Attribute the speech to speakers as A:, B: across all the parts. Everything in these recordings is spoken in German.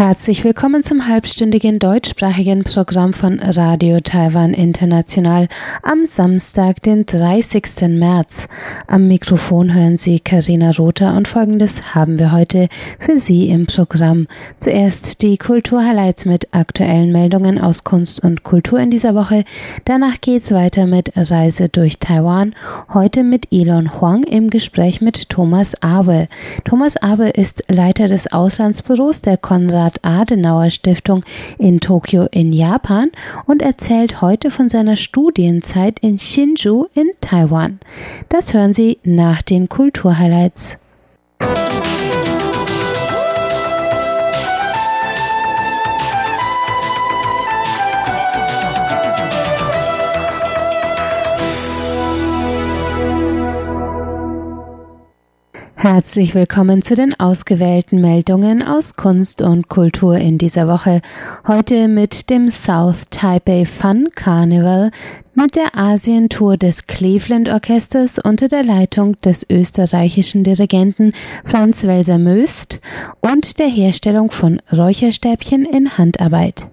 A: Herzlich willkommen zum halbstündigen deutschsprachigen Programm von Radio Taiwan International am Samstag, den 30. März. Am Mikrofon hören Sie Karina Rother und folgendes haben wir heute für Sie im Programm. Zuerst die Kulturhighlights mit aktuellen Meldungen aus Kunst und Kultur in dieser Woche. Danach geht's weiter mit Reise durch Taiwan. Heute mit Elon Huang im Gespräch mit Thomas Awe. Thomas Awe ist Leiter des Auslandsbüros der Konrad Konrad-Adenauer-Stiftung in Tokio in Japan und erzählt heute von seiner Studienzeit in Shinju in Taiwan. Das hören Sie nach den Kulturhighlights. Herzlich willkommen zu den ausgewählten Meldungen aus Kunst und Kultur in dieser Woche. Heute mit dem South Taipei Fun Carnival, mit der Asientour des Cleveland Orchesters unter der Leitung des österreichischen Dirigenten Franz Welser Möst und der Herstellung von Räucherstäbchen in Handarbeit.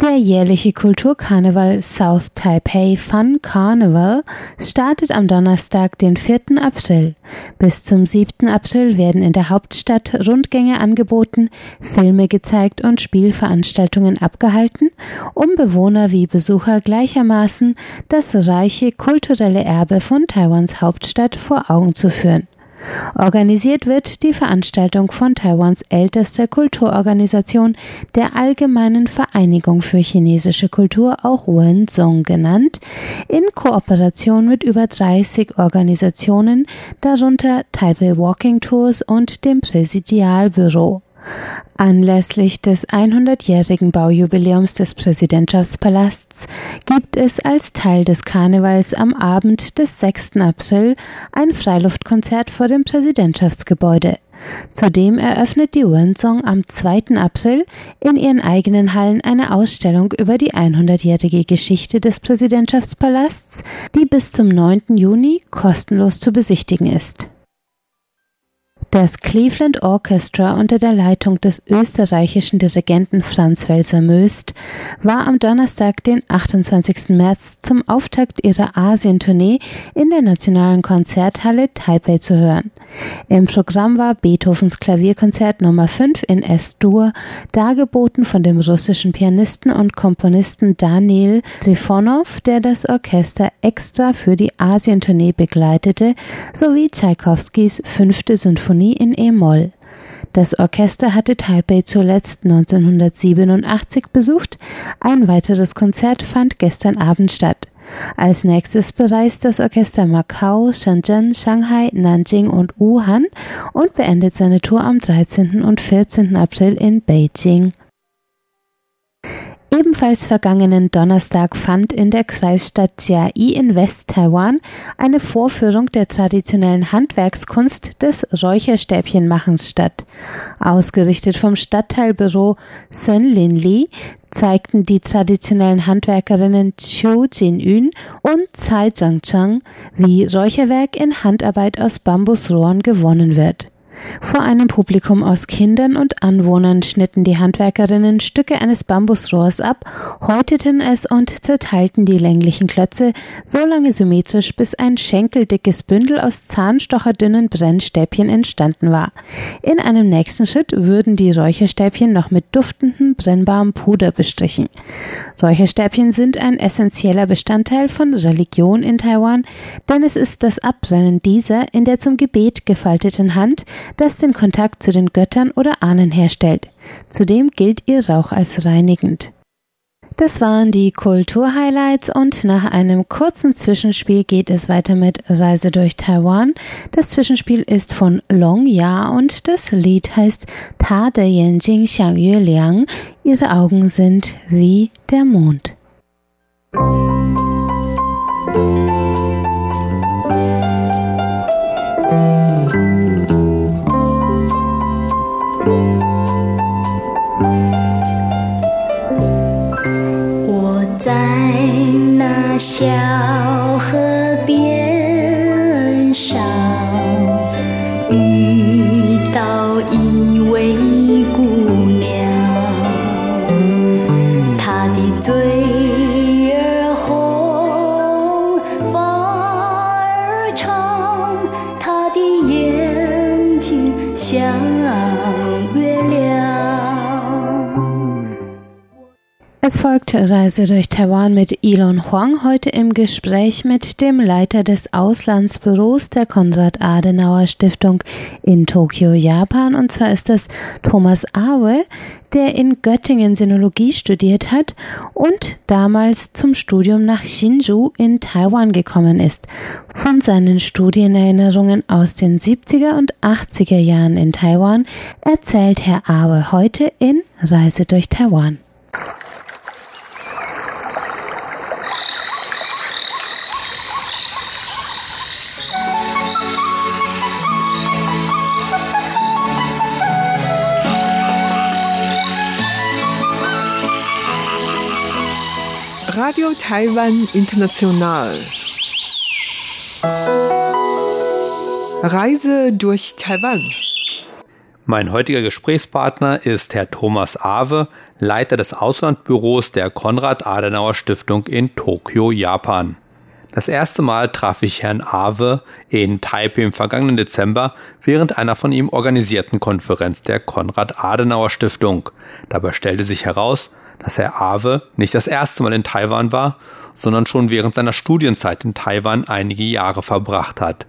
A: Der jährliche Kulturkarneval South Taipei Fun Carnival startet am Donnerstag, den 4. April. Bis zum 7. April werden in der Hauptstadt Rundgänge angeboten, Filme gezeigt und Spielveranstaltungen abgehalten, um Bewohner wie Besucher gleichermaßen das reiche kulturelle Erbe von Taiwans Hauptstadt vor Augen zu führen. Organisiert wird die Veranstaltung von Taiwans ältester Kulturorganisation, der Allgemeinen Vereinigung für chinesische Kultur, auch Wenzhong genannt, in Kooperation mit über 30 Organisationen, darunter Taipei Walking Tours und dem Präsidialbüro. Anlässlich des 100-jährigen Baujubiläums des Präsidentschaftspalasts gibt es als Teil des Karnevals am Abend des 6. April ein Freiluftkonzert vor dem Präsidentschaftsgebäude. Zudem eröffnet die Wenzong am 2. April in ihren eigenen Hallen eine Ausstellung über die 100-jährige Geschichte des Präsidentschaftspalasts, die bis zum 9. Juni kostenlos zu besichtigen ist. Das Cleveland Orchestra unter der Leitung des österreichischen Dirigenten Franz Welser Möst war am Donnerstag, den 28. März, zum Auftakt ihrer Asientournee in der Nationalen Konzerthalle Taipei zu hören. Im Programm war Beethovens Klavierkonzert Nummer 5 in S-Dur, dargeboten von dem russischen Pianisten und Komponisten Daniel Trifonov, der das Orchester extra für die Asientournee begleitete, sowie Tschaikowskis fünfte Sinfonie Sinfonie in E-Moll. Das Orchester hatte Taipei zuletzt 1987 besucht. Ein weiteres Konzert fand gestern Abend statt. Als nächstes bereist das Orchester Macau, Shenzhen, Shanghai, Nanjing und Wuhan und beendet seine Tour am 13. und 14. April in Beijing. Ebenfalls vergangenen Donnerstag fand in der Kreisstadt Jiai in West-Taiwan eine Vorführung der traditionellen Handwerkskunst des Räucherstäbchenmachens statt. Ausgerichtet vom Stadtteilbüro Sen Lin Li zeigten die traditionellen Handwerkerinnen Chiu Jin-yun und Tsai Zhang-chang, wie Räucherwerk in Handarbeit aus Bambusrohren gewonnen wird. Vor einem Publikum aus Kindern und Anwohnern schnitten die Handwerkerinnen Stücke eines Bambusrohrs ab, häuteten es und zerteilten die länglichen Klötze so lange symmetrisch, bis ein schenkeldickes Bündel aus zahnstocherdünnen Brennstäbchen entstanden war. In einem nächsten Schritt würden die Räucherstäbchen noch mit duftendem, brennbarem Puder bestrichen. Räucherstäbchen sind ein essentieller Bestandteil von Religion in Taiwan, denn es ist das Abbrennen dieser in der zum Gebet gefalteten Hand, das den Kontakt zu den Göttern oder Ahnen herstellt. Zudem gilt ihr Rauch als reinigend. Das waren die Kulturhighlights und nach einem kurzen Zwischenspiel geht es weiter mit Reise durch Taiwan. Das Zwischenspiel ist von Long Ya und das Lied heißt Ta de Yanjing Xiang Yue Liang. Ihre Augen sind wie der Mond.
B: 笑
A: Es folgt Reise durch Taiwan mit Elon Huang, heute im Gespräch mit dem Leiter des Auslandsbüros der Konrad-Adenauer-Stiftung in Tokio, Japan. Und zwar ist das Thomas Awe, der in Göttingen Sinologie studiert hat und damals zum Studium nach Hsinchu in Taiwan gekommen ist. Von seinen Studienerinnerungen aus den 70er und 80er Jahren in Taiwan erzählt Herr Awe heute in Reise durch Taiwan.
C: Radio Taiwan International. Reise durch Taiwan.
D: Mein heutiger Gesprächspartner ist Herr Thomas Awe, Leiter des Auslandbüros der Konrad-Adenauer-Stiftung in Tokio, Japan. Das erste Mal traf ich Herrn Awe in Taipei im vergangenen Dezember während einer von ihm organisierten Konferenz der Konrad-Adenauer-Stiftung. Dabei stellte sich heraus, dass Herr Awe nicht das erste Mal in Taiwan war, sondern schon während seiner Studienzeit in Taiwan einige Jahre verbracht hat.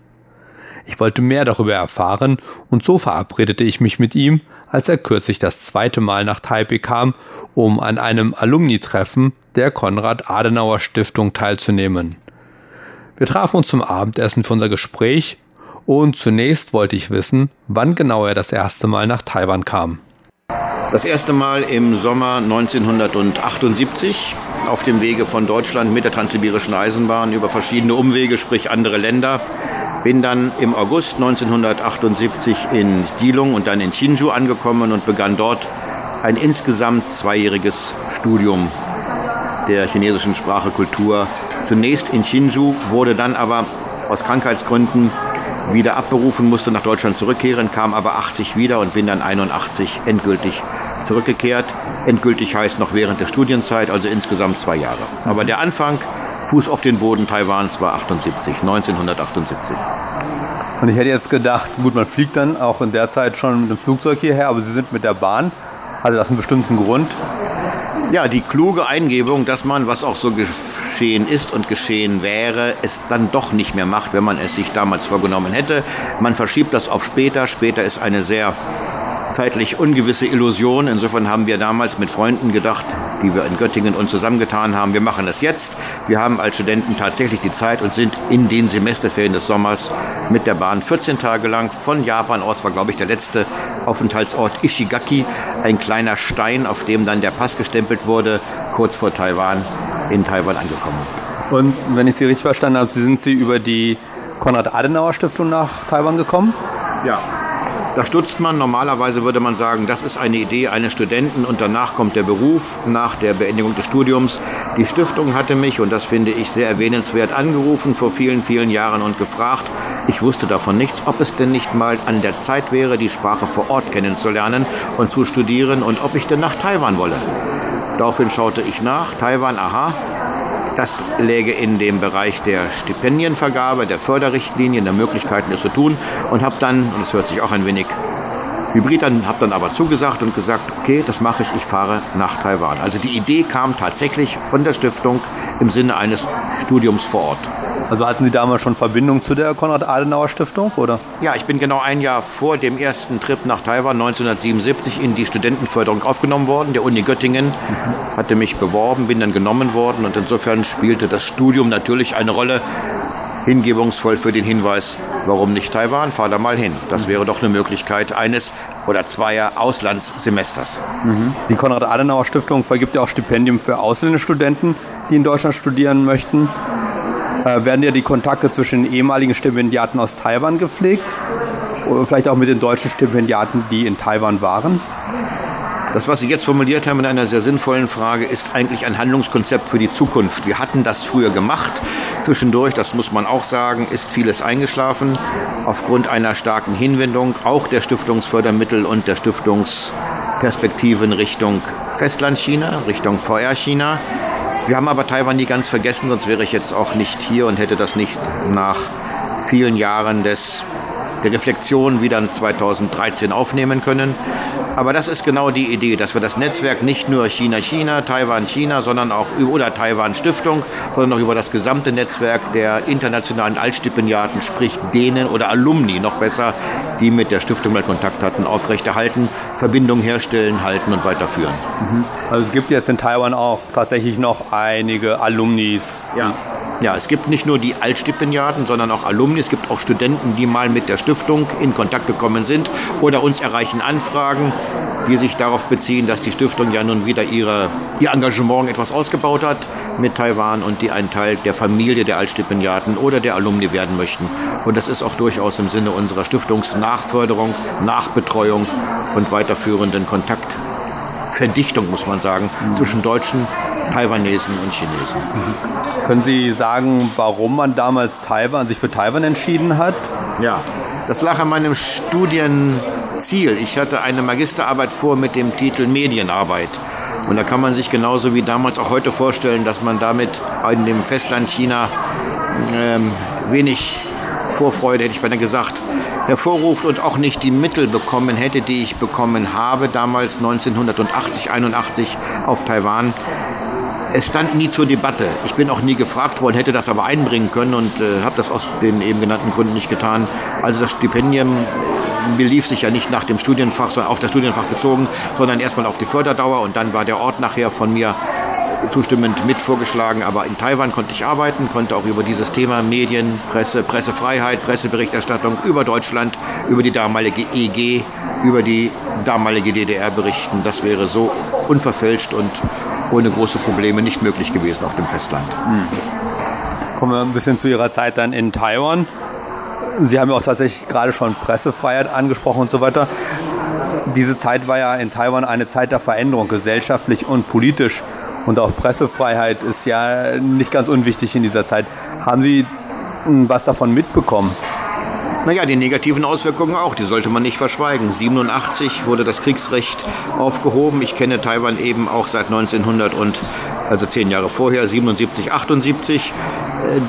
D: Ich wollte mehr darüber erfahren und so verabredete ich mich mit ihm, als er kürzlich das zweite Mal nach Taipei kam, um an einem Alumni-Treffen der Konrad-Adenauer-Stiftung teilzunehmen. Wir trafen uns zum Abendessen für unser Gespräch und zunächst wollte ich wissen, wann genau er das erste Mal nach Taiwan kam.
E: Das erste Mal im Sommer 1978 auf dem Wege von Deutschland mit der Transsibirischen Eisenbahn über verschiedene Umwege, sprich andere Länder. Bin dann im August 1978 in Dilung und dann in Hsinchu angekommen und begann dort ein insgesamt zweijähriges Studium der chinesischen Sprache Kultur. Zunächst in Hsinchu, wurde dann aber aus Krankheitsgründen wieder abberufen, musste nach Deutschland zurückkehren, kam aber 80 wieder und bin dann 81 endgültig zurückgekehrt. Endgültig heißt noch während der Studienzeit, also insgesamt zwei Jahre. Aber der Anfang, Fuß auf den Boden Taiwans, war 78, 1978.
D: Und ich hätte jetzt gedacht, gut, man fliegt dann auch in der Zeit schon mit dem Flugzeug hierher, aber Sie sind mit der Bahn. Hatte das einen bestimmten Grund?
E: Ja, die kluge Eingebung, dass man, was auch so geschehen ist und geschehen wäre, es dann doch nicht mehr macht, wenn man es sich damals vorgenommen hätte. Man verschiebt das auf später. Später ist eine sehr zeitlich ungewisse Illusion. Insofern haben wir damals mit Freunden gedacht, die wir in Göttingen uns zusammengetan haben, wir machen das jetzt. Wir haben als Studenten tatsächlich die Zeit und sind in den Semesterferien des Sommers mit der Bahn 14 Tage lang von Japan aus, war glaube ich der letzte Aufenthaltsort Ishigaki, ein kleiner Stein, auf dem dann der Pass gestempelt wurde, kurz vor Taiwan, in Taiwan angekommen.
D: Und wenn ich Sie richtig verstanden habe, sind Sie über die Konrad-Adenauer-Stiftung nach Taiwan gekommen?
E: Ja. Da stutzt man. Normalerweise würde man sagen, das ist eine Idee eines Studenten und danach kommt der Beruf nach der Beendigung des Studiums. Die Stiftung hatte mich, und das finde ich sehr erwähnenswert, angerufen vor vielen, vielen Jahren und gefragt, ich wusste davon nichts, ob es denn nicht mal an der Zeit wäre, die Sprache vor Ort kennenzulernen und zu studieren und ob ich denn nach Taiwan wolle. Daraufhin schaute ich nach. Taiwan, aha, das läge in dem Bereich der Stipendienvergabe, der Förderrichtlinien, der Möglichkeiten, es zu tun. Und habe dann, und das hört sich auch ein wenig hybrid an, habe dann aber zugesagt und gesagt, okay, das mache ich, ich fahre nach Taiwan. Also die Idee kam tatsächlich von der Stiftung im Sinne eines Studiums vor Ort.
D: Also hatten Sie damals schon Verbindung zu der Konrad-Adenauer-Stiftung, oder?
E: Ja, ich bin genau ein Jahr vor dem ersten Trip nach Taiwan 1977 in die Studentenförderung aufgenommen worden. Der Uni Göttingen hatte mich beworben, bin dann genommen worden und insofern spielte das Studium natürlich eine Rolle. Hingebungsvoll für den Hinweis, warum nicht Taiwan? Fahr da mal hin. Das wäre doch eine Möglichkeit eines oder zweier Auslandssemesters.
D: Die Konrad-Adenauer-Stiftung vergibt ja auch Stipendien für ausländische Studenten, die in Deutschland studieren möchten. Äh, werden ja die Kontakte zwischen den ehemaligen Stipendiaten aus Taiwan gepflegt? Oder vielleicht auch mit den deutschen Stipendiaten, die in Taiwan waren?
E: Das, was Sie jetzt formuliert haben in einer sehr sinnvollen Frage, ist eigentlich ein Handlungskonzept für die Zukunft. Wir hatten das früher gemacht. Zwischendurch, das muss man auch sagen, ist vieles eingeschlafen aufgrund einer starken Hinwendung auch der Stiftungsfördermittel und der Stiftungsperspektiven Richtung Festlandchina, Richtung VR-China. Wir haben aber Taiwan nie ganz vergessen, sonst wäre ich jetzt auch nicht hier und hätte das nicht nach vielen Jahren des, der Reflexion wieder 2013 aufnehmen können. Aber das ist genau die Idee, dass wir das Netzwerk nicht nur China-China, Taiwan-China, sondern auch oder Taiwan-Stiftung, sondern auch über das gesamte Netzwerk der internationalen Altstipendiaten, sprich denen oder Alumni noch besser, die mit der Stiftung mal Kontakt hatten, aufrechterhalten, Verbindungen herstellen, halten und weiterführen.
D: Mhm. Also es gibt jetzt in Taiwan auch tatsächlich noch einige Alumnis.
E: Ja. Ja, es gibt nicht nur die Altstipendiaten, sondern auch Alumni. Es gibt auch Studenten, die mal mit der Stiftung in Kontakt gekommen sind oder uns erreichen Anfragen, die sich darauf beziehen, dass die Stiftung ja nun wieder ihre, ihr Engagement etwas ausgebaut hat mit Taiwan und die ein Teil der Familie der Altstipendiaten oder der Alumni werden möchten. Und das ist auch durchaus im Sinne unserer Stiftungsnachförderung, Nachbetreuung und weiterführenden Kontaktverdichtung, muss man sagen, zwischen Deutschen, Taiwanesen und Chinesen.
D: Mhm. Können Sie sagen, warum man damals Taiwan, sich für Taiwan entschieden hat?
E: Ja, das lag an meinem Studienziel. Ich hatte eine Magisterarbeit vor mit dem Titel Medienarbeit. Und da kann man sich genauso wie damals auch heute vorstellen, dass man damit in dem Festland China ähm, wenig Vorfreude, hätte ich beinahe gesagt, hervorruft und auch nicht die Mittel bekommen hätte, die ich bekommen habe, damals 1980, 81 auf Taiwan, es stand nie zur Debatte. Ich bin auch nie gefragt worden, hätte das aber einbringen können und äh, habe das aus den eben genannten Gründen nicht getan. Also das Stipendium belief sich ja nicht nach dem Studienfach, sondern auf das Studienfach bezogen, sondern erstmal auf die Förderdauer und dann war der Ort nachher von mir zustimmend mit vorgeschlagen. Aber in Taiwan konnte ich arbeiten, konnte auch über dieses Thema Medien, Presse, Pressefreiheit, Presseberichterstattung über Deutschland, über die damalige EG, über die damalige DDR berichten. Das wäre so unverfälscht und ohne große Probleme nicht möglich gewesen auf dem Festland. Mhm.
D: Kommen wir ein bisschen zu Ihrer Zeit dann in Taiwan. Sie haben ja auch tatsächlich gerade schon Pressefreiheit angesprochen und so weiter. Diese Zeit war ja in Taiwan eine Zeit der Veränderung, gesellschaftlich und politisch. Und auch Pressefreiheit ist ja nicht ganz unwichtig in dieser Zeit. Haben Sie hm, was davon mitbekommen?
E: Naja, die negativen Auswirkungen auch, die sollte man nicht verschweigen. 87 wurde das Kriegsrecht aufgehoben. Ich kenne Taiwan eben auch seit 1900 und also zehn Jahre vorher, 77, 78.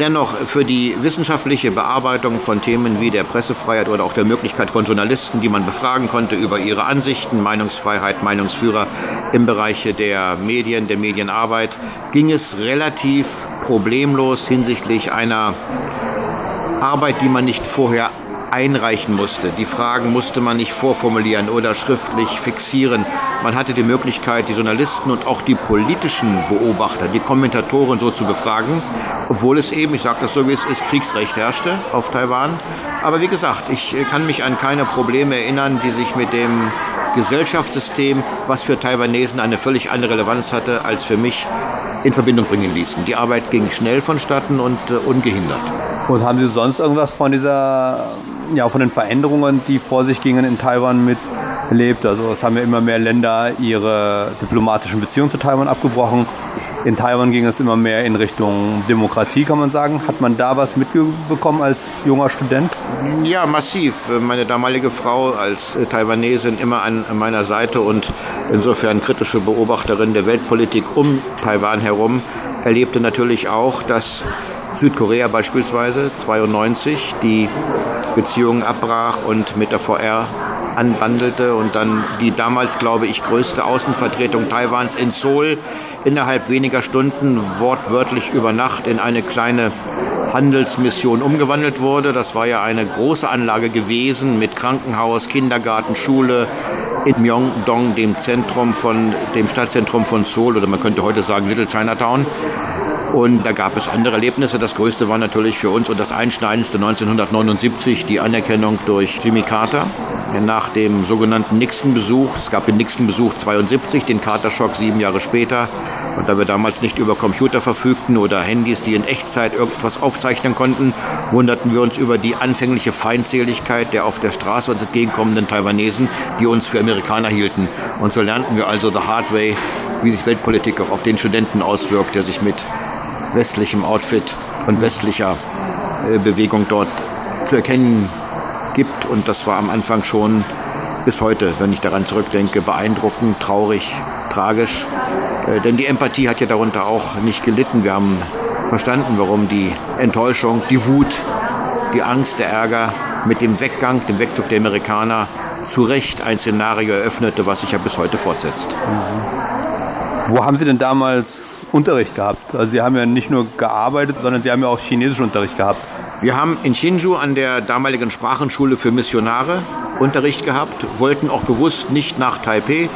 E: Dennoch für die wissenschaftliche Bearbeitung von Themen wie der Pressefreiheit oder auch der Möglichkeit von Journalisten, die man befragen konnte über ihre Ansichten, Meinungsfreiheit, Meinungsführer im Bereich der Medien, der Medienarbeit, ging es relativ problemlos hinsichtlich einer Arbeit, die man nicht vorher einreichen musste. Die Fragen musste man nicht vorformulieren oder schriftlich fixieren. Man hatte die Möglichkeit, die Journalisten und auch die politischen Beobachter, die Kommentatoren so zu befragen, obwohl es eben, ich sage das so wie es ist, Kriegsrecht herrschte auf Taiwan. Aber wie gesagt, ich kann mich an keine Probleme erinnern, die sich mit dem Gesellschaftssystem, was für Taiwanesen eine völlig andere Relevanz hatte als für mich, in Verbindung bringen ließen. Die Arbeit ging schnell vonstatten und äh, ungehindert.
D: Und haben Sie sonst irgendwas von dieser, ja, von den Veränderungen, die vor sich gingen in Taiwan miterlebt? Also es haben ja immer mehr Länder ihre diplomatischen Beziehungen zu Taiwan abgebrochen. In Taiwan ging es immer mehr in Richtung Demokratie, kann man sagen. Hat man da was mitbekommen als junger Student?
E: Ja, massiv. Meine damalige Frau als Taiwanesin immer an meiner Seite und insofern kritische Beobachterin der Weltpolitik um Taiwan herum erlebte natürlich auch, dass Südkorea beispielsweise 92 die Beziehungen abbrach und mit der VR anbandelte und dann die damals, glaube ich, größte Außenvertretung Taiwans in Seoul innerhalb weniger Stunden wortwörtlich über Nacht in eine kleine Handelsmission umgewandelt wurde. Das war ja eine große Anlage gewesen mit Krankenhaus, Kindergarten, Schule in Myeongdong, dem Zentrum von dem Stadtzentrum von Seoul oder man könnte heute sagen Little Chinatown. Und da gab es andere Erlebnisse. Das größte war natürlich für uns und das einschneidendste 1979 die Anerkennung durch Jimmy Carter nach dem sogenannten Nixon-Besuch. Es gab den Nixon-Besuch 72, den Carter-Schock sieben Jahre später. Und da wir damals nicht über Computer verfügten oder Handys, die in Echtzeit irgendetwas aufzeichnen konnten, wunderten wir uns über die anfängliche Feindseligkeit der auf der Straße uns entgegenkommenden Taiwanesen, die uns für Amerikaner hielten. Und so lernten wir also the hard way, wie sich Weltpolitik auch auf den Studenten auswirkt, der sich mit westlichem Outfit und westlicher äh, Bewegung dort zu erkennen gibt. Und das war am Anfang schon bis heute, wenn ich daran zurückdenke, beeindruckend, traurig, tragisch. Äh, denn die Empathie hat ja darunter auch nicht gelitten. Wir haben verstanden, warum die Enttäuschung, die Wut, die Angst, der Ärger mit dem Weggang, dem Wegzug der Amerikaner zu Recht ein Szenario eröffnete, was sich ja bis heute fortsetzt.
D: Mhm. Wo haben Sie denn damals Unterricht gehabt? Also Sie haben ja nicht nur gearbeitet, sondern Sie haben ja auch chinesischen Unterricht gehabt.
E: Wir haben in Hsinchu an der damaligen Sprachenschule für Missionare Unterricht gehabt, wollten auch bewusst nicht nach Taipei.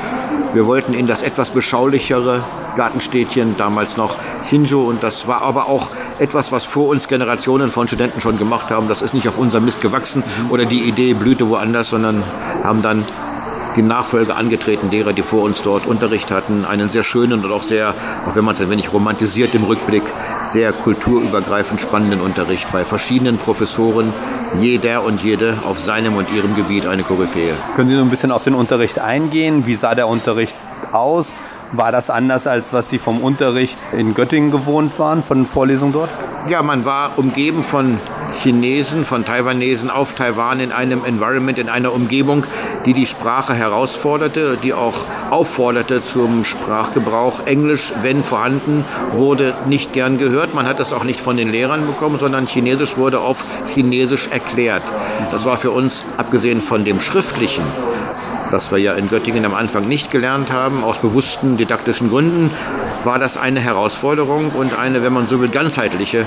E: Wir wollten in das etwas beschaulichere Gartenstädtchen, damals noch Hsinchu. Und das war aber auch etwas, was vor uns Generationen von Studenten schon gemacht haben. Das ist nicht auf unserem Mist gewachsen oder die Idee blühte woanders, sondern haben dann die Nachfolge angetreten derer, die vor uns dort Unterricht hatten. Einen sehr schönen und auch sehr, auch wenn man es ein wenig romantisiert im Rückblick, sehr kulturübergreifend spannenden Unterricht bei verschiedenen Professoren, jeder und jede auf seinem und ihrem Gebiet eine Koryphäe.
D: Können Sie so ein bisschen auf den Unterricht eingehen? Wie sah der Unterricht aus? War das anders, als was Sie vom Unterricht in Göttingen gewohnt waren, von Vorlesungen dort?
E: Ja, man war umgeben von Chinesen, von Taiwanesen auf Taiwan in einem Environment, in einer Umgebung, die die Sprache herausforderte, die auch aufforderte zum Sprachgebrauch. Englisch, wenn vorhanden, wurde nicht gern gehört. Man hat es auch nicht von den Lehrern bekommen, sondern Chinesisch wurde auf Chinesisch erklärt. Das war für uns, abgesehen von dem Schriftlichen, das wir ja in Göttingen am Anfang nicht gelernt haben, aus bewussten didaktischen Gründen, war das eine Herausforderung und eine, wenn man so will, ganzheitliche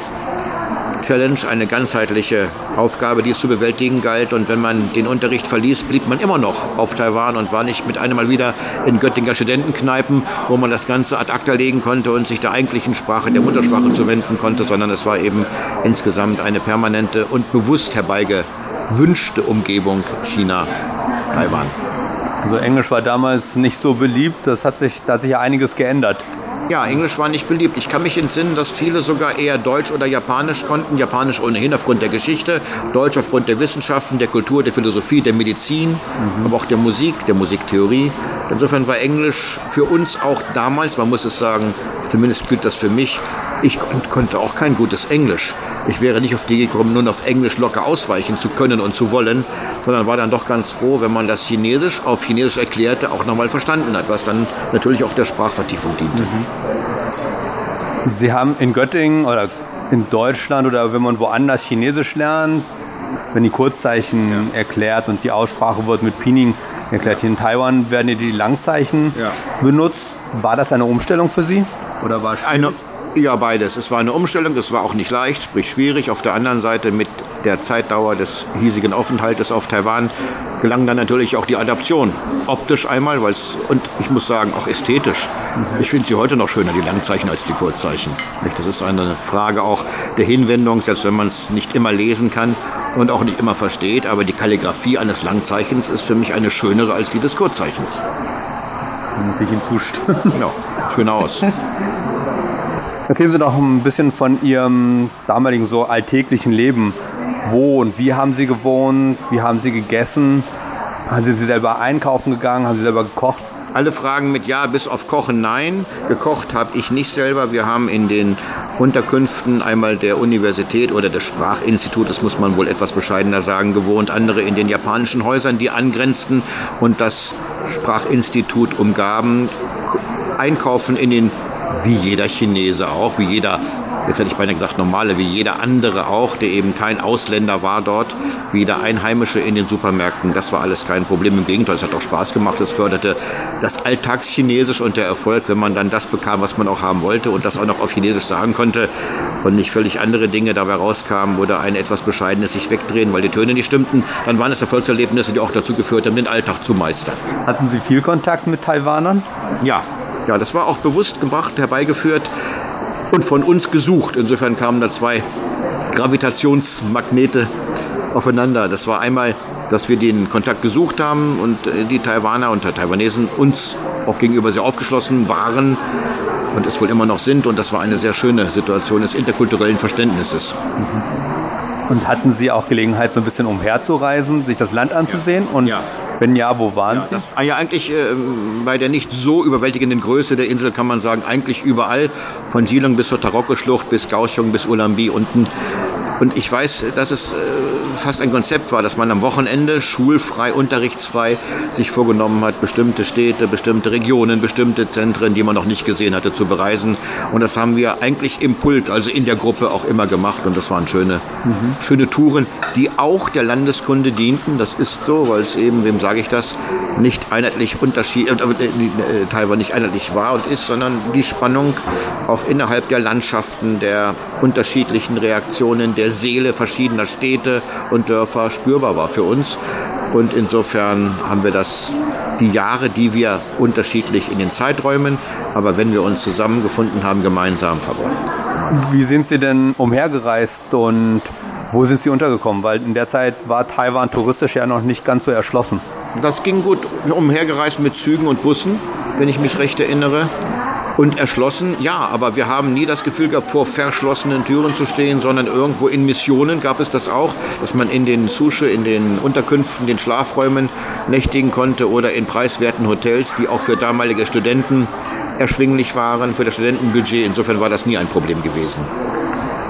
E: Challenge, eine ganzheitliche Aufgabe, die es zu bewältigen galt. Und wenn man den Unterricht verließ, blieb man immer noch auf Taiwan und war nicht mit einem Mal wieder in Göttinger Studentenkneipen, wo man das Ganze ad acta legen konnte und sich der eigentlichen Sprache, der Muttersprache zuwenden konnte, sondern es war eben insgesamt eine permanente und bewusst herbeigewünschte Umgebung China, Taiwan.
D: Also Englisch war damals nicht so beliebt, das hat sich, da hat sich ja einiges geändert.
E: Ja, Englisch war nicht beliebt. Ich kann mich entsinnen, dass viele sogar eher Deutsch oder Japanisch konnten. Japanisch ohnehin aufgrund der Geschichte, Deutsch aufgrund der Wissenschaften, der Kultur, der Philosophie, der Medizin, mhm. aber auch der Musik, der Musiktheorie. Insofern war Englisch für uns auch damals, man muss es sagen, zumindest gilt das für mich, ich konnte auch kein gutes Englisch. Ich wäre nicht auf die gekommen, nun auf Englisch locker ausweichen zu können und zu wollen, sondern war dann doch ganz froh, wenn man das Chinesisch auf Chinesisch erklärte, auch nochmal verstanden hat, was dann natürlich auch der Sprachvertiefung diente. Mhm.
D: Sie haben in Göttingen oder in Deutschland oder wenn man woanders Chinesisch lernt, wenn die Kurzzeichen ja. erklärt und die Aussprache wird mit Pining erklärt. Hier in Taiwan werden die Langzeichen ja. benutzt. War das eine Umstellung für Sie?
E: Oder war eine, ja, beides. Es war eine Umstellung, es war auch nicht leicht, sprich schwierig. Auf der anderen Seite mit der Zeitdauer des hiesigen Aufenthaltes auf Taiwan gelang dann natürlich auch die Adaption. Optisch einmal, weil es, und ich muss sagen, auch ästhetisch. Ich finde sie heute noch schöner, die Langzeichen, als die Kurzzeichen. Das ist eine Frage auch der Hinwendung, selbst wenn man es nicht immer lesen kann und auch nicht immer versteht. Aber die Kalligrafie eines Langzeichens ist für mich eine schönere als die des Kurzzeichens.
D: Da muss ich Ihnen zustimmen.
E: Ja, schön aus.
D: Erzählen Sie doch ein bisschen von Ihrem damaligen so alltäglichen Leben. Wo und wie haben Sie gewohnt? Wie haben Sie gegessen? Sind Sie selber einkaufen gegangen? Haben Sie selber gekocht?
E: Alle Fragen mit Ja bis auf Kochen nein. Gekocht habe ich nicht selber. Wir haben in den Unterkünften einmal der Universität oder des Sprachinstitutes, muss man wohl etwas bescheidener sagen, gewohnt. Andere in den japanischen Häusern, die angrenzten und das Sprachinstitut umgaben. Einkaufen in den wie jeder Chinese auch, wie jeder, jetzt hätte ich beinahe gesagt normale, wie jeder andere auch, der eben kein Ausländer war dort, wie der Einheimische in den Supermärkten. Das war alles kein Problem. Im Gegenteil, es hat auch Spaß gemacht. Es förderte das Alltagschinesisch und der Erfolg, wenn man dann das bekam, was man auch haben wollte und das auch noch auf Chinesisch sagen konnte und nicht völlig andere Dinge dabei rauskamen oder ein etwas Bescheidenes sich wegdrehen, weil die Töne nicht stimmten, dann waren es Erfolgserlebnisse, die auch dazu geführt haben, den Alltag zu meistern.
D: Hatten Sie viel Kontakt mit Taiwanern?
E: Ja, ja, das war auch bewusst gemacht, herbeigeführt. und von uns gesucht. Insofern kamen da zwei Gravitationsmagnete aufeinander. Das war einmal, dass wir den Kontakt gesucht haben und äh, die Taiwaner und Taiwanesen uns auch gegenüber sehr aufgeschlossen waren und es wohl immer noch sind. Und das war eine sehr schöne Situation des interkulturellen Verständnisses.
D: Und hatten Sie auch Gelegenheit, so ein bisschen umherzureisen, sich das Land anzusehen?
E: Ja.
D: Und
E: ja.
D: Wenn ja, wo waren Sie?
E: Das, ah ja, eigentlich äh, bei der nicht so überwältigenden Größe der Insel kann man sagen, eigentlich überall. Von Jilong bis zur Taroko-Schlucht, bis Kaohsiung, bis Ulambi unten. Und ich weiß, dass es äh, fast ein Konzept war, dass man am Wochenende schulfrei, unterrichtsfrei sich vorgenommen hat, bestimmte Städte, bestimmte Regionen, bestimmte Zentren, die man noch nicht gesehen hatte, zu bereisen. Und das haben wir eigentlich im Pult, also in der Gruppe auch immer gemacht. Und das waren schöne, mhm. schöne Touren, die auch der Landeskunde dienten. Das ist so, weil es eben, wem sage ich das, nicht einheitlich Unterschied, äh, äh, teilweise nicht einheitlich war und ist, sondern die Spannung auch innerhalb der Landschaften, der unterschiedlichen Reaktionen, der Seele verschiedener Städte und Dörfer spürbar war für uns. Und insofern haben wir das, die Jahre, die wir unterschiedlich in den Zeiträumen, aber wenn wir uns zusammengefunden haben, gemeinsam verbracht.
D: Wie sind Sie denn umhergereist und wo sind Sie untergekommen? Weil in der Zeit war Taiwan touristisch ja noch nicht ganz so erschlossen.
E: Das ging gut umhergereist mit Zügen und Bussen, wenn ich mich recht erinnere. Und erschlossen, ja, aber wir haben nie das Gefühl gehabt, vor verschlossenen Türen zu stehen, sondern irgendwo in Missionen gab es das auch, dass man in den Susche, in den Unterkünften, den Schlafräumen nächtigen konnte oder in preiswerten Hotels, die auch für damalige Studenten erschwinglich waren, für das Studentenbudget. Insofern war das nie ein Problem gewesen.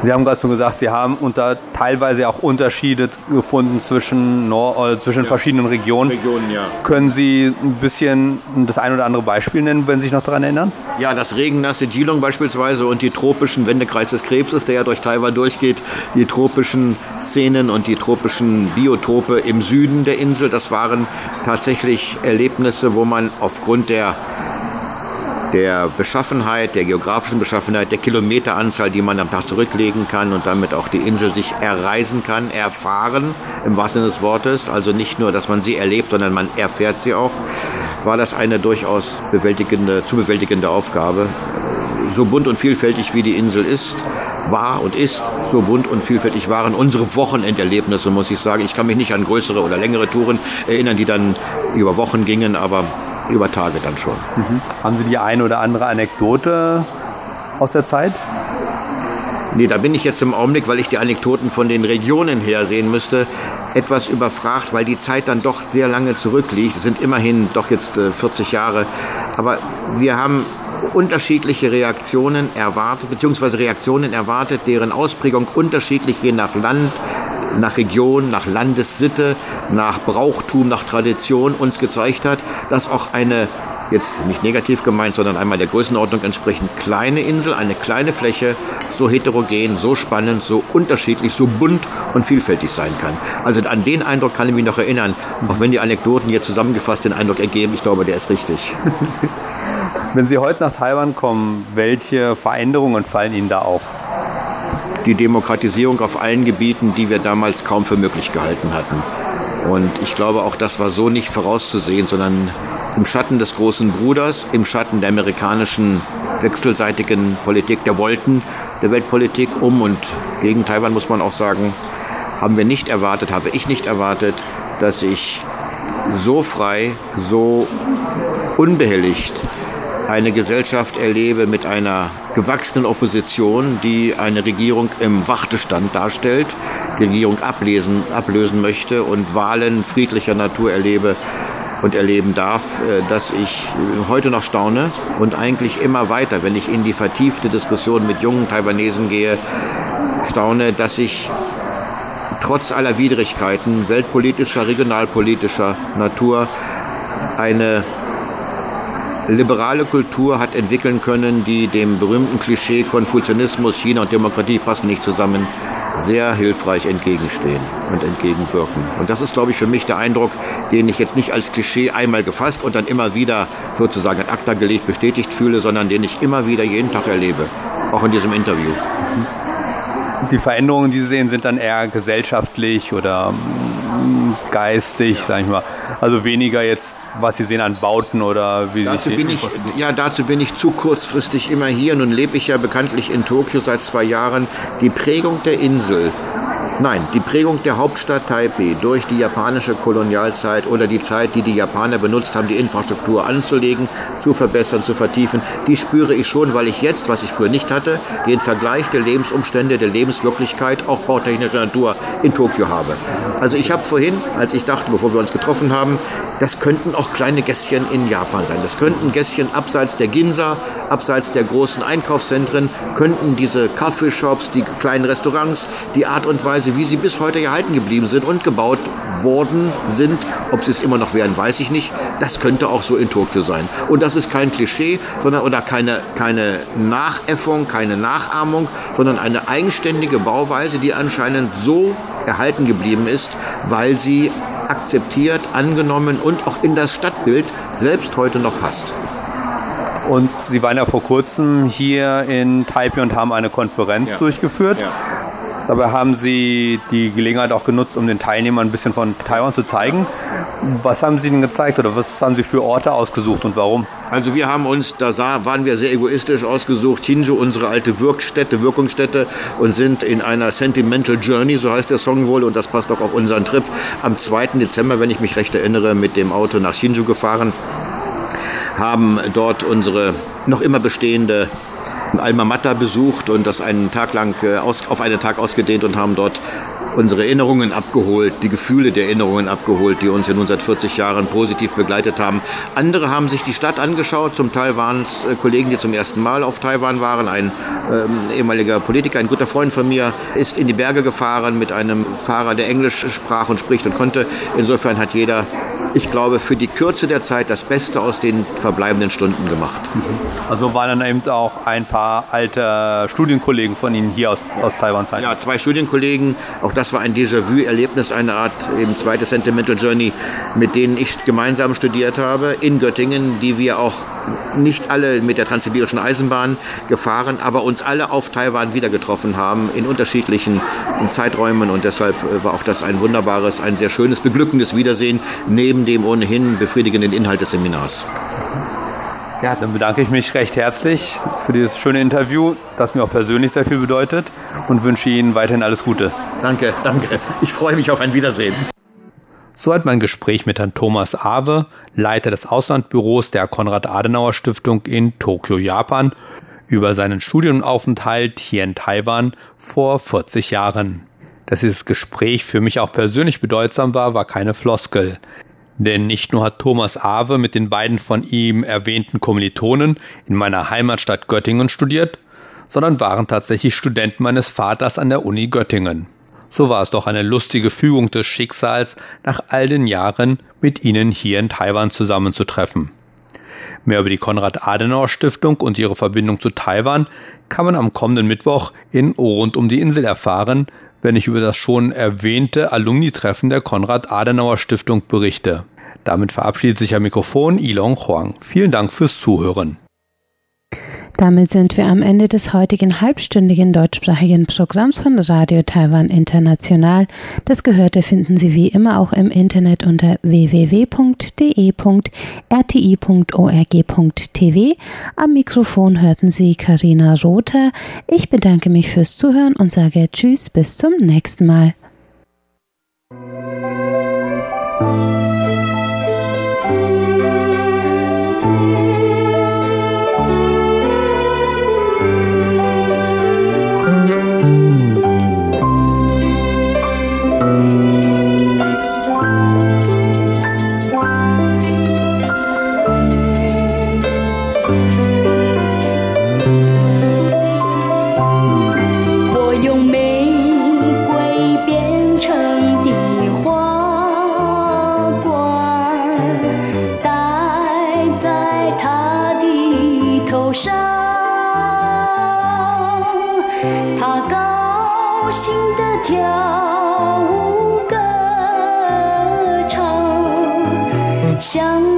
D: Sie haben gerade so gesagt, Sie haben unter teilweise auch Unterschiede gefunden zwischen, Nord äh, zwischen ja. verschiedenen Regionen.
E: Regionen ja.
D: Können Sie ein bisschen das ein oder andere Beispiel nennen, wenn Sie sich noch daran erinnern?
E: Ja, das regennasse Geelong beispielsweise und die tropischen Wendekreis des Krebses, der ja durch Taiwan durchgeht, die tropischen Szenen und die tropischen Biotope im Süden der Insel, das waren tatsächlich Erlebnisse, wo man aufgrund der der Beschaffenheit, der geografischen Beschaffenheit, der Kilometeranzahl, die man am Tag zurücklegen kann und damit auch die Insel sich erreisen kann, erfahren, im wahrsten Sinne des Wortes. Also nicht nur, dass man sie erlebt, sondern man erfährt sie auch, war das eine durchaus bewältigende, zu bewältigende Aufgabe. So bunt und vielfältig wie die Insel ist, war und ist, so bunt und vielfältig waren unsere Wochenenderlebnisse, muss ich sagen. Ich kann mich nicht an größere oder längere Touren erinnern, die dann über Wochen gingen, aber über Tage dann schon.
D: Mhm. Haben Sie die eine oder andere Anekdote aus der Zeit?
E: Nee, da bin ich jetzt im Augenblick, weil ich die Anekdoten von den Regionen her sehen müsste, etwas überfragt, weil die Zeit dann doch sehr lange zurückliegt. Es sind immerhin doch jetzt äh, 40 Jahre. Aber wir haben unterschiedliche Reaktionen erwartet, beziehungsweise Reaktionen erwartet, deren Ausprägung unterschiedlich je nach Land, nach Region, nach Landessitte, nach Brauchtum, nach Tradition uns gezeigt hat, dass auch eine jetzt nicht negativ gemeint, sondern einmal der Größenordnung entsprechend kleine Insel, eine kleine Fläche, so heterogen, so spannend, so unterschiedlich, so bunt und vielfältig sein kann. Also an den Eindruck kann ich mich noch erinnern, auch wenn die Anekdoten hier zusammengefasst den Eindruck ergeben, ich glaube, der ist richtig.
D: Wenn Sie heute nach Taiwan kommen, welche Veränderungen fallen Ihnen da auf?
E: Die Demokratisierung auf allen Gebieten, die wir damals kaum für möglich gehalten hatten. Und ich glaube, auch das war so nicht vorauszusehen, sondern im Schatten des großen Bruders, im Schatten der amerikanischen wechselseitigen Politik, der Wolken der Weltpolitik um und gegen Taiwan muss man auch sagen, haben wir nicht erwartet, habe ich nicht erwartet, dass ich so frei, so unbehelligt eine Gesellschaft erlebe mit einer gewachsenen Opposition, die eine Regierung im Wartestand darstellt, die Regierung ablesen, ablösen möchte und Wahlen friedlicher Natur erlebe und erleben darf, äh, dass ich heute noch staune und eigentlich immer weiter, wenn ich in die vertiefte Diskussion mit jungen Taiwanesen gehe, staune, dass ich trotz aller Widrigkeiten weltpolitischer, regionalpolitischer Natur eine liberale Kultur hat entwickeln können, die dem berühmten Klischee Konfuzianismus, China und Demokratie passen nicht zusammen, sehr hilfreich entgegenstehen und entgegenwirken. Und das ist, glaube ich, für mich der Eindruck, den ich jetzt nicht als Klischee einmal gefasst und dann immer wieder sozusagen ad acta gelegt bestätigt fühle, sondern den ich immer wieder jeden Tag erlebe, auch in diesem Interview.
D: Die Veränderungen, die Sie sehen, sind dann eher gesellschaftlich oder mm, geistig, sag ich mal. Also weniger jetzt was Sie sehen an Bauten oder wie
E: Dazu
D: Sie
E: bin ich, ja, dazu bin ich zu kurzfristig immer hier. Nun lebe ich ja bekanntlich in Tokio seit zwei Jahren. Die Prägung der Insel Nein, die Prägung der Hauptstadt Taipei durch die japanische Kolonialzeit oder die Zeit, die die Japaner benutzt haben, die Infrastruktur anzulegen, zu verbessern, zu vertiefen, die spüre ich schon, weil ich jetzt, was ich früher nicht hatte, den Vergleich der Lebensumstände, der Lebenswirklichkeit, auch bautechnischer Natur in Tokio habe. Also ich habe vorhin, als ich dachte, bevor wir uns getroffen haben, das könnten auch kleine Gässchen in Japan sein. Das könnten Gässchen abseits der Ginza, abseits der großen Einkaufszentren, könnten diese Kaffeeshops, die kleinen Restaurants, die Art und Weise, wie sie bis heute erhalten geblieben sind und gebaut worden sind. Ob sie es immer noch werden, weiß ich nicht. Das könnte auch so in Tokio sein. Und das ist kein Klischee, sondern oder keine, keine Nachäffung, keine Nachahmung, sondern eine eigenständige Bauweise, die anscheinend so erhalten geblieben ist, weil sie akzeptiert, angenommen und auch in das Stadtbild selbst heute noch passt.
D: Und Sie waren ja vor kurzem hier in Taipei und haben eine Konferenz
E: Ja.
D: durchgeführt.
E: Ja.
D: Dabei haben Sie die Gelegenheit auch genutzt, um den Teilnehmern ein bisschen von Taiwan zu zeigen. Was haben Sie denn gezeigt oder was haben Sie für Orte ausgesucht und warum?
E: Also wir haben uns, da sah, waren wir sehr egoistisch ausgesucht, Hinjo, unsere alte Wirkstätte, Wirkungsstätte und sind in einer Sentimental Journey, so heißt der Song wohl und das passt auch auf unseren Trip, am 2. Dezember, wenn ich mich recht erinnere, mit dem Auto nach Shinju gefahren, haben dort unsere noch immer bestehende Alma Mater besucht und das einen Tag lang äh, aus, auf einen Tag ausgedehnt und haben dort unsere Erinnerungen abgeholt, die Gefühle der Erinnerungen abgeholt, die uns ja nun seit 40 Jahren positiv begleitet haben. Andere haben sich die Stadt angeschaut, zum Teil waren es äh, Kollegen, die zum ersten Mal auf Taiwan waren. Ein ähm, ehemaliger Politiker, ein guter Freund von mir, ist in die Berge gefahren mit einem Fahrer, der Englisch sprach und spricht und konnte. Insofern hat jeder, ich glaube, für die Kürze der Zeit das Beste aus den verbleibenden Stunden gemacht.
D: Also waren dann eben auch ein paar alte Studienkollegen von Ihnen hier aus, aus Taiwan Zeit.
E: Ja, zwei Studienkollegen, auch das war ein Déjà-vu-Erlebnis, eine Art eben zweite Sentimental Journey, mit denen ich gemeinsam studiert habe in Göttingen, die wir auch nicht alle mit der Transsibirischen Eisenbahn gefahren, aber uns alle auf Taiwan wieder getroffen haben in unterschiedlichen Zeiträumen und deshalb äh, war auch das ein wunderbares, ein sehr schönes, beglückendes Wiedersehen neben dem ohnehin befriedigenden Inhalt des Seminars.
D: Ja, dann bedanke ich mich recht herzlich für dieses schöne Interview, das mir auch persönlich sehr viel bedeutet und wünsche Ihnen weiterhin alles Gute.
E: Danke, danke. Ich freue mich auf ein Wiedersehen.
D: Soweit mein Gespräch mit Herrn Thomas Awe, Leiter des Auslandbüros der Konrad-Adenauer-Stiftung in Tokio, Japan, über seinen Studienaufenthalt hier in Taiwan vor 40 Jahren. Dass dieses Gespräch für mich auch persönlich bedeutsam war, war keine Floskel. Denn nicht nur hat Thomas Awe mit den beiden von ihm erwähnten Kommilitonen in meiner Heimatstadt Göttingen studiert, sondern waren tatsächlich Studenten meines Vaters an der Uni Göttingen. So war es doch eine lustige Fügung des Schicksals, nach all den Jahren mit ihnen hier in Taiwan zusammenzutreffen. Mehr über die Konrad-Adenauer-Stiftung und ihre Verbindung zu Taiwan kann man am kommenden Mittwoch in Rund um die Insel erfahren, wenn ich über das schon erwähnte Alumni-Treffen der Konrad-Adenauer-Stiftung berichte. Damit verabschiedet sich am Mikrofon Ilong Huang. Vielen Dank fürs Zuhören.
A: Damit sind wir am Ende des heutigen halbstündigen deutschsprachigen Programms von Radio Taiwan International. Das Gehörte finden Sie wie immer auch im Internet unter www.de.rti.org.tv. Am Mikrofon hörten Sie Karina Rother. Ich bedanke mich fürs Zuhören und sage Tschüss bis zum nächsten Mal.
B: 心的跳舞歌唱想